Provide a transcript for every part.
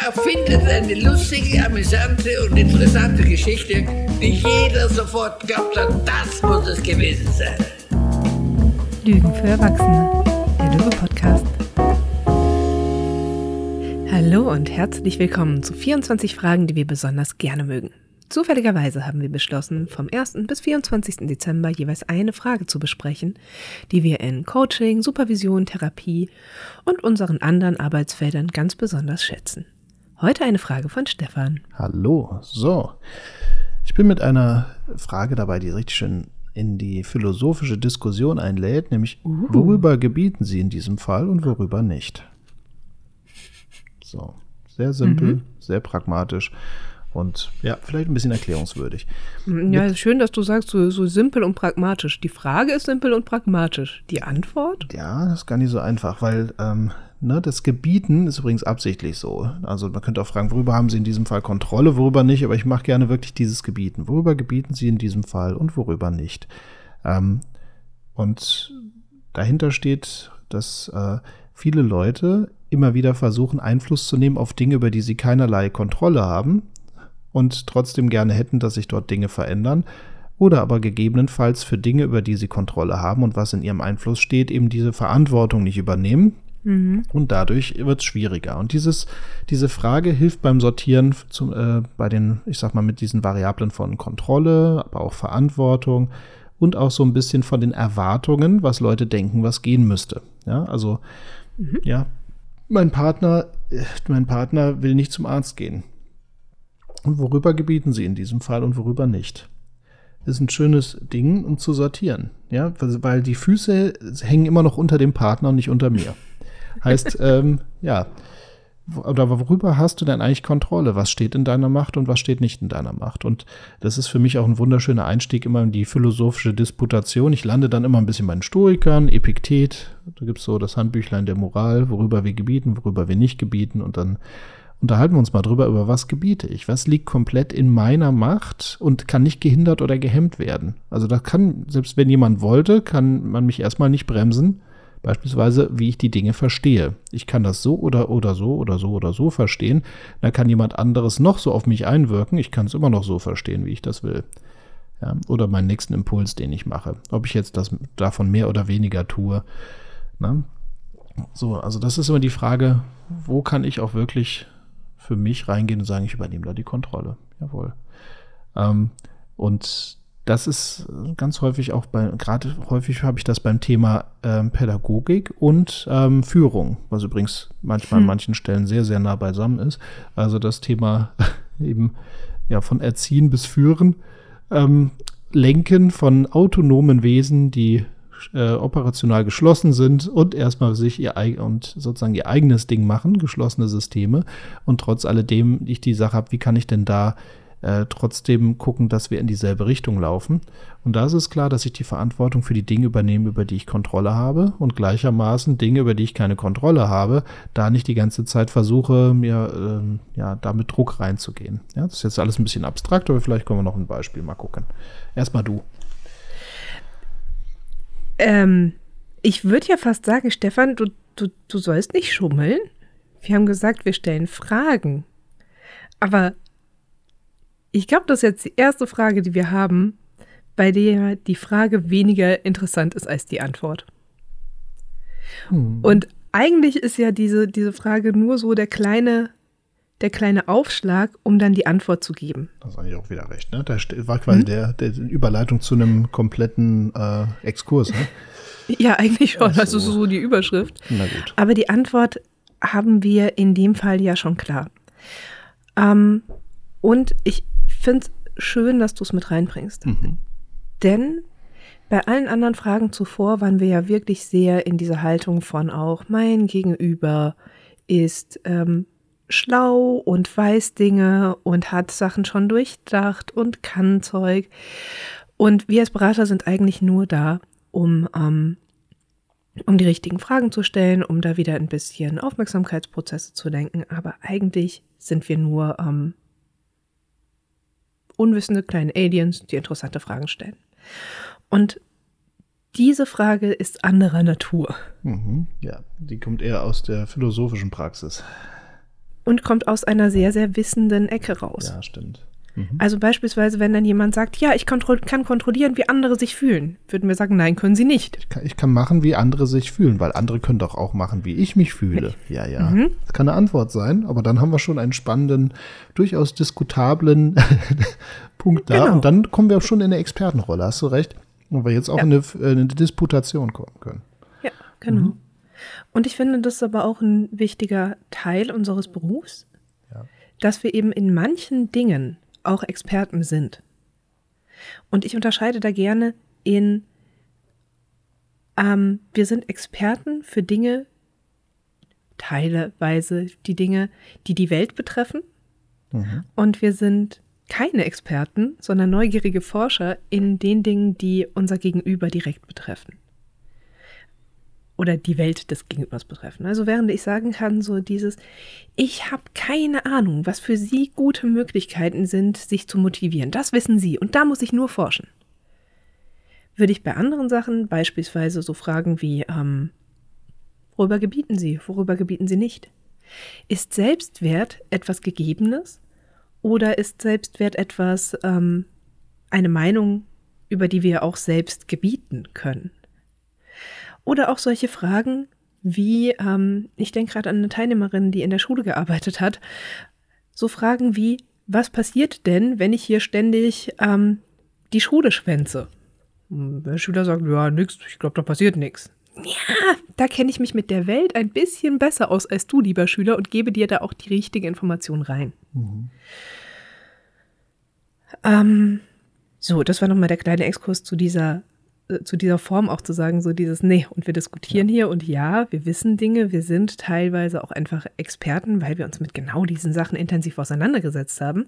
er erfindet eine lustige, amüsante und interessante Geschichte, die jeder sofort glaubt hat, das muss es gewesen sein. Lügen für Erwachsene, der Lüge-Podcast. Hallo und herzlich willkommen zu 24 Fragen, die wir besonders gerne mögen. Zufälligerweise haben wir beschlossen, vom 1. bis 24. Dezember jeweils eine Frage zu besprechen, die wir in Coaching, Supervision, Therapie und unseren anderen Arbeitsfeldern ganz besonders schätzen. Heute eine Frage von Stefan. Hallo, so. Ich bin mit einer Frage dabei, die richtig schön in die philosophische Diskussion einlädt, nämlich uh. worüber gebieten Sie in diesem Fall und worüber nicht? So, sehr simpel, mhm. sehr pragmatisch und ja, vielleicht ein bisschen erklärungswürdig. Mm, ja, schön, dass du sagst, so, so simpel und pragmatisch. Die Frage ist simpel und pragmatisch. Die Antwort? Ja, das ist gar nicht so einfach, weil ähm, ne, das Gebieten ist übrigens absichtlich so. Also man könnte auch fragen, worüber haben Sie in diesem Fall Kontrolle, worüber nicht, aber ich mache gerne wirklich dieses Gebieten. Worüber gebieten Sie in diesem Fall und worüber nicht? Ähm, und dahinter steht, dass äh, viele Leute immer wieder versuchen, Einfluss zu nehmen auf Dinge, über die sie keinerlei Kontrolle haben und trotzdem gerne hätten, dass sich dort Dinge verändern oder aber gegebenenfalls für Dinge, über die sie Kontrolle haben und was in ihrem Einfluss steht, eben diese Verantwortung nicht übernehmen. Mhm. Und dadurch wird es schwieriger. Und dieses, diese Frage hilft beim Sortieren zum, äh, bei den, ich sag mal, mit diesen Variablen von Kontrolle, aber auch Verantwortung und auch so ein bisschen von den Erwartungen, was Leute denken, was gehen müsste. Ja, also, mhm. ja, mein Partner, äh, mein Partner will nicht zum Arzt gehen. Und worüber gebieten sie in diesem Fall und worüber nicht? Ist ein schönes Ding, um zu sortieren. Ja, weil die Füße hängen immer noch unter dem Partner und nicht unter mir. Heißt, ähm, ja, oder worüber hast du denn eigentlich Kontrolle? Was steht in deiner Macht und was steht nicht in deiner Macht? Und das ist für mich auch ein wunderschöner Einstieg immer in die philosophische Disputation. Ich lande dann immer ein bisschen bei den Stoikern, Epiktet, da gibt es so das Handbüchlein der Moral, worüber wir gebieten, worüber wir nicht gebieten und dann unterhalten wir uns mal drüber, über was gebiete ich. Was liegt komplett in meiner Macht und kann nicht gehindert oder gehemmt werden. Also da kann, selbst wenn jemand wollte, kann man mich erstmal nicht bremsen. Beispielsweise, wie ich die Dinge verstehe. Ich kann das so oder, oder so oder so oder so verstehen. Dann kann jemand anderes noch so auf mich einwirken. Ich kann es immer noch so verstehen, wie ich das will. Ja, oder meinen nächsten Impuls, den ich mache. Ob ich jetzt das davon mehr oder weniger tue. Na? So, also das ist immer die Frage, wo kann ich auch wirklich für mich reingehen und sagen, ich übernehme da die Kontrolle. Jawohl. Ähm, und das ist ganz häufig auch bei, gerade häufig habe ich das beim Thema ähm, Pädagogik und ähm, Führung, was übrigens manchmal hm. an manchen Stellen sehr, sehr nah beisammen ist. Also das Thema eben ja von Erziehen bis Führen, ähm, Lenken von autonomen Wesen, die äh, operational geschlossen sind und erstmal sich ihr und sozusagen ihr eigenes Ding machen, geschlossene Systeme. Und trotz alledem ich die Sache habe, wie kann ich denn da äh, trotzdem gucken, dass wir in dieselbe Richtung laufen. Und da ist es klar, dass ich die Verantwortung für die Dinge übernehme, über die ich Kontrolle habe und gleichermaßen Dinge, über die ich keine Kontrolle habe, da nicht die ganze Zeit versuche, mir äh, ja, da mit Druck reinzugehen. Ja, das ist jetzt alles ein bisschen abstrakt, aber vielleicht können wir noch ein Beispiel mal gucken. Erstmal du. Ähm, ich würde ja fast sagen, Stefan, du, du, du sollst nicht schummeln. Wir haben gesagt, wir stellen Fragen. Aber ich glaube, das ist jetzt die erste Frage, die wir haben, bei der die Frage weniger interessant ist als die Antwort. Hm. Und eigentlich ist ja diese, diese Frage nur so der kleine der kleine Aufschlag, um dann die Antwort zu geben. Das ist eigentlich auch wieder recht. Ne? Da war quasi hm? der, der Überleitung zu einem kompletten äh, Exkurs. Ne? Ja, eigentlich schon. Also, also so die Überschrift. Na gut. Aber die Antwort haben wir in dem Fall ja schon klar. Ähm, und ich finde es schön, dass du es mit reinbringst. Mhm. Denn bei allen anderen Fragen zuvor waren wir ja wirklich sehr in dieser Haltung von auch mein Gegenüber ist ähm, schlau und weiß Dinge und hat Sachen schon durchdacht und kann Zeug. Und wir als Berater sind eigentlich nur da, um, ähm, um die richtigen Fragen zu stellen, um da wieder ein bisschen Aufmerksamkeitsprozesse zu lenken. Aber eigentlich sind wir nur ähm, unwissende kleine Aliens, die interessante Fragen stellen. Und diese Frage ist anderer Natur. Mhm, ja, die kommt eher aus der philosophischen Praxis. und kommt aus einer sehr, sehr wissenden Ecke raus. Ja, stimmt. Mhm. Also beispielsweise, wenn dann jemand sagt, ja, ich kontro kann kontrollieren, wie andere sich fühlen, würden wir sagen, nein, können sie nicht. Ich kann, ich kann, machen, wie andere sich fühlen, weil andere können doch auch machen, wie ich mich fühle. Nicht. Ja, ja. Mhm. Das kann eine Antwort sein, aber dann haben wir schon einen spannenden, durchaus diskutablen Punkt da. Genau. Und dann kommen wir auch schon in eine Expertenrolle, hast du recht. Und wir jetzt auch ja. in, eine, in eine Disputation kommen können. Ja, genau. Mhm. Und ich finde, das ist aber auch ein wichtiger Teil unseres Berufs, ja. dass wir eben in manchen Dingen auch Experten sind. Und ich unterscheide da gerne in, ähm, wir sind Experten für Dinge, teilweise die Dinge, die die Welt betreffen. Mhm. Und wir sind keine Experten, sondern neugierige Forscher in den Dingen, die unser Gegenüber direkt betreffen oder die Welt des Gegenübers betreffen. Also während ich sagen kann, so dieses, ich habe keine Ahnung, was für Sie gute Möglichkeiten sind, sich zu motivieren. Das wissen Sie und da muss ich nur forschen. Würde ich bei anderen Sachen beispielsweise so fragen wie, ähm, worüber gebieten Sie, worüber gebieten Sie nicht? Ist Selbstwert etwas Gegebenes oder ist Selbstwert etwas, ähm, eine Meinung, über die wir auch selbst gebieten können? Oder auch solche Fragen wie, ähm, ich denke gerade an eine Teilnehmerin, die in der Schule gearbeitet hat, so Fragen wie, was passiert denn, wenn ich hier ständig ähm, die Schule schwänze? Hm, der Schüler sagt, ja, nix, ich glaube, da passiert nichts. Ja, da kenne ich mich mit der Welt ein bisschen besser aus als du, lieber Schüler, und gebe dir da auch die richtige Information rein. Mhm. Ähm, so, das war nochmal der kleine Exkurs zu dieser zu dieser Form auch zu sagen, so dieses, nee, und wir diskutieren ja. hier und ja, wir wissen Dinge, wir sind teilweise auch einfach Experten, weil wir uns mit genau diesen Sachen intensiv auseinandergesetzt haben.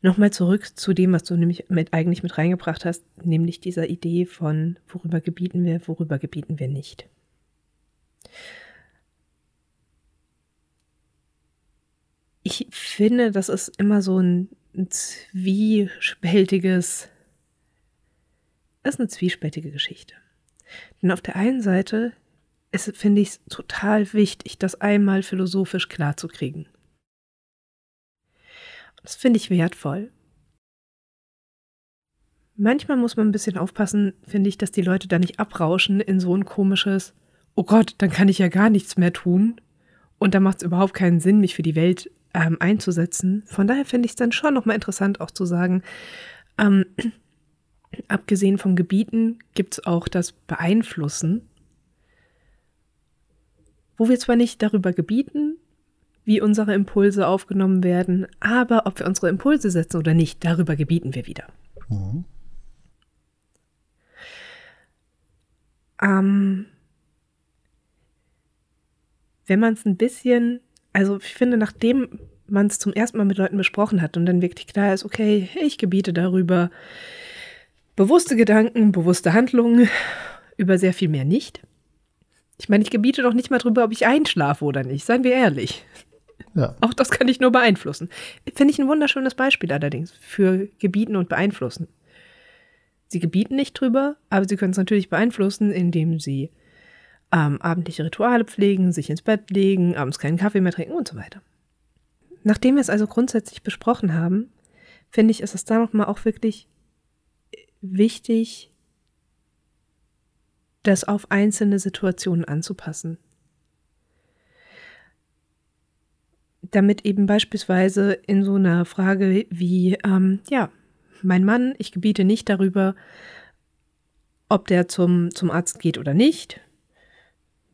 Nochmal zurück zu dem, was du nämlich mit, eigentlich mit reingebracht hast, nämlich dieser Idee von, worüber gebieten wir, worüber gebieten wir nicht. Ich finde, das ist immer so ein, ein zwiespältiges ist eine zwiespältige Geschichte. Denn auf der einen Seite ist, finde ich es total wichtig, das einmal philosophisch klarzukriegen. Das finde ich wertvoll. Manchmal muss man ein bisschen aufpassen, finde ich, dass die Leute da nicht abrauschen in so ein komisches, oh Gott, dann kann ich ja gar nichts mehr tun. Und da macht es überhaupt keinen Sinn, mich für die Welt ähm, einzusetzen. Von daher finde ich es dann schon nochmal interessant, auch zu sagen, ähm, Abgesehen von Gebieten gibt es auch das Beeinflussen, wo wir zwar nicht darüber gebieten, wie unsere Impulse aufgenommen werden, aber ob wir unsere Impulse setzen oder nicht, darüber gebieten wir wieder. Mhm. Ähm, wenn man es ein bisschen, also ich finde, nachdem man es zum ersten Mal mit Leuten besprochen hat und dann wirklich klar ist, okay, ich gebiete darüber, Bewusste Gedanken, bewusste Handlungen, über sehr viel mehr nicht. Ich meine, ich gebiete doch nicht mal drüber, ob ich einschlafe oder nicht, seien wir ehrlich. Ja. Auch das kann ich nur beeinflussen. Finde ich ein wunderschönes Beispiel allerdings für Gebieten und Beeinflussen. Sie gebieten nicht drüber, aber sie können es natürlich beeinflussen, indem sie ähm, abendliche Rituale pflegen, sich ins Bett legen, abends keinen Kaffee mehr trinken und so weiter. Nachdem wir es also grundsätzlich besprochen haben, finde ich, ist es da nochmal auch wirklich wichtig, das auf einzelne Situationen anzupassen. Damit eben beispielsweise in so einer Frage wie, ähm, ja, mein Mann, ich gebiete nicht darüber, ob der zum, zum Arzt geht oder nicht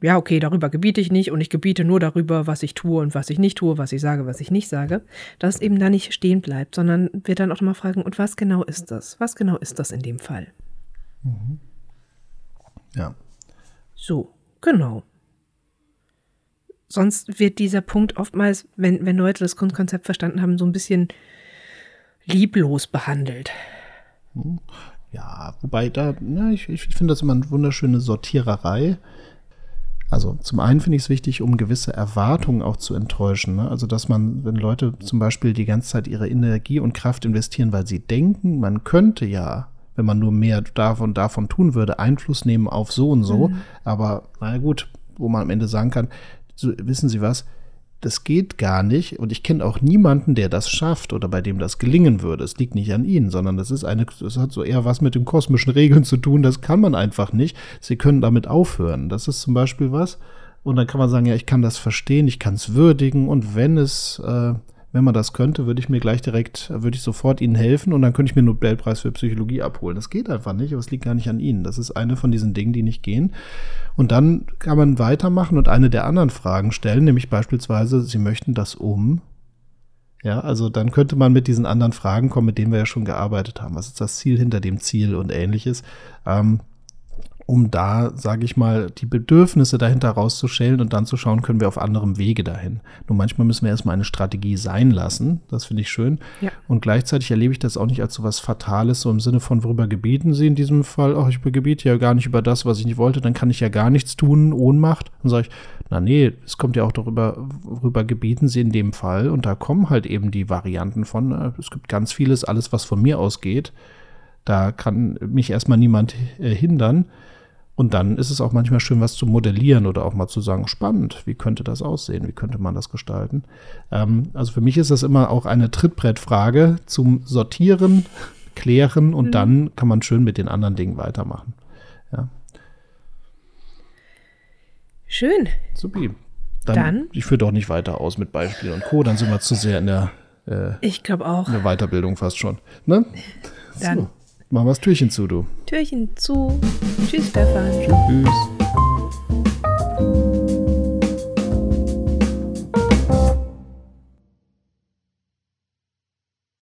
ja, okay, darüber gebiete ich nicht und ich gebiete nur darüber, was ich tue und was ich nicht tue, was ich sage, was ich nicht sage, dass es eben da nicht stehen bleibt, sondern wir dann auch mal fragen, und was genau ist das? Was genau ist das in dem Fall? Mhm. Ja. So, genau. Sonst wird dieser Punkt oftmals, wenn, wenn Leute das Grundkonzept verstanden haben, so ein bisschen lieblos behandelt. Hm. Ja, wobei da, na, ich, ich finde das immer eine wunderschöne Sortiererei also zum einen finde ich es wichtig, um gewisse Erwartungen auch zu enttäuschen. Ne? Also dass man, wenn Leute zum Beispiel die ganze Zeit ihre Energie und Kraft investieren, weil sie denken, man könnte ja, wenn man nur mehr davon, davon tun würde, Einfluss nehmen auf so und so. Mhm. Aber naja gut, wo man am Ende sagen kann, so, wissen Sie was, das geht gar nicht. Und ich kenne auch niemanden, der das schafft oder bei dem das gelingen würde. Es liegt nicht an ihnen, sondern das ist eine, das hat so eher was mit den kosmischen Regeln zu tun. Das kann man einfach nicht. Sie können damit aufhören. Das ist zum Beispiel was. Und dann kann man sagen, ja, ich kann das verstehen, ich kann es würdigen. Und wenn es, äh, wenn man das könnte, würde ich mir gleich direkt, würde ich sofort Ihnen helfen und dann könnte ich mir einen Nobelpreis für Psychologie abholen. Das geht einfach nicht, aber es liegt gar nicht an Ihnen. Das ist eine von diesen Dingen, die nicht gehen. Und dann kann man weitermachen und eine der anderen Fragen stellen, nämlich beispielsweise, Sie möchten das um. Ja, also dann könnte man mit diesen anderen Fragen kommen, mit denen wir ja schon gearbeitet haben. Was ist das Ziel hinter dem Ziel und ähnliches? Ähm, um da, sage ich mal, die Bedürfnisse dahinter rauszustellen und dann zu schauen, können wir auf anderem Wege dahin. Nur manchmal müssen wir erstmal eine Strategie sein lassen. Das finde ich schön. Ja. Und gleichzeitig erlebe ich das auch nicht als so was Fatales, so im Sinne von, worüber gebieten Sie in diesem Fall? Ach, ich gebiete ja gar nicht über das, was ich nicht wollte, dann kann ich ja gar nichts tun, Ohnmacht. Dann sage ich, na nee, es kommt ja auch darüber, worüber gebieten Sie in dem Fall. Und da kommen halt eben die Varianten von, äh, es gibt ganz vieles, alles, was von mir ausgeht. Da kann mich erstmal niemand äh, hindern. Und dann ist es auch manchmal schön, was zu modellieren oder auch mal zu sagen, spannend, wie könnte das aussehen, wie könnte man das gestalten. Ähm, also für mich ist das immer auch eine Trittbrettfrage zum Sortieren, Klären und mhm. dann kann man schön mit den anderen Dingen weitermachen. Ja. Schön. Supi. Dann, dann, ich führe doch nicht weiter aus mit Beispielen und Co. Dann sind wir zu sehr in der, äh, ich glaube auch. In der Weiterbildung fast schon. Ne? Dann. So. Machen wir das Türchen zu, du. Türchen zu. Tschüss, Stefan. Tschüss.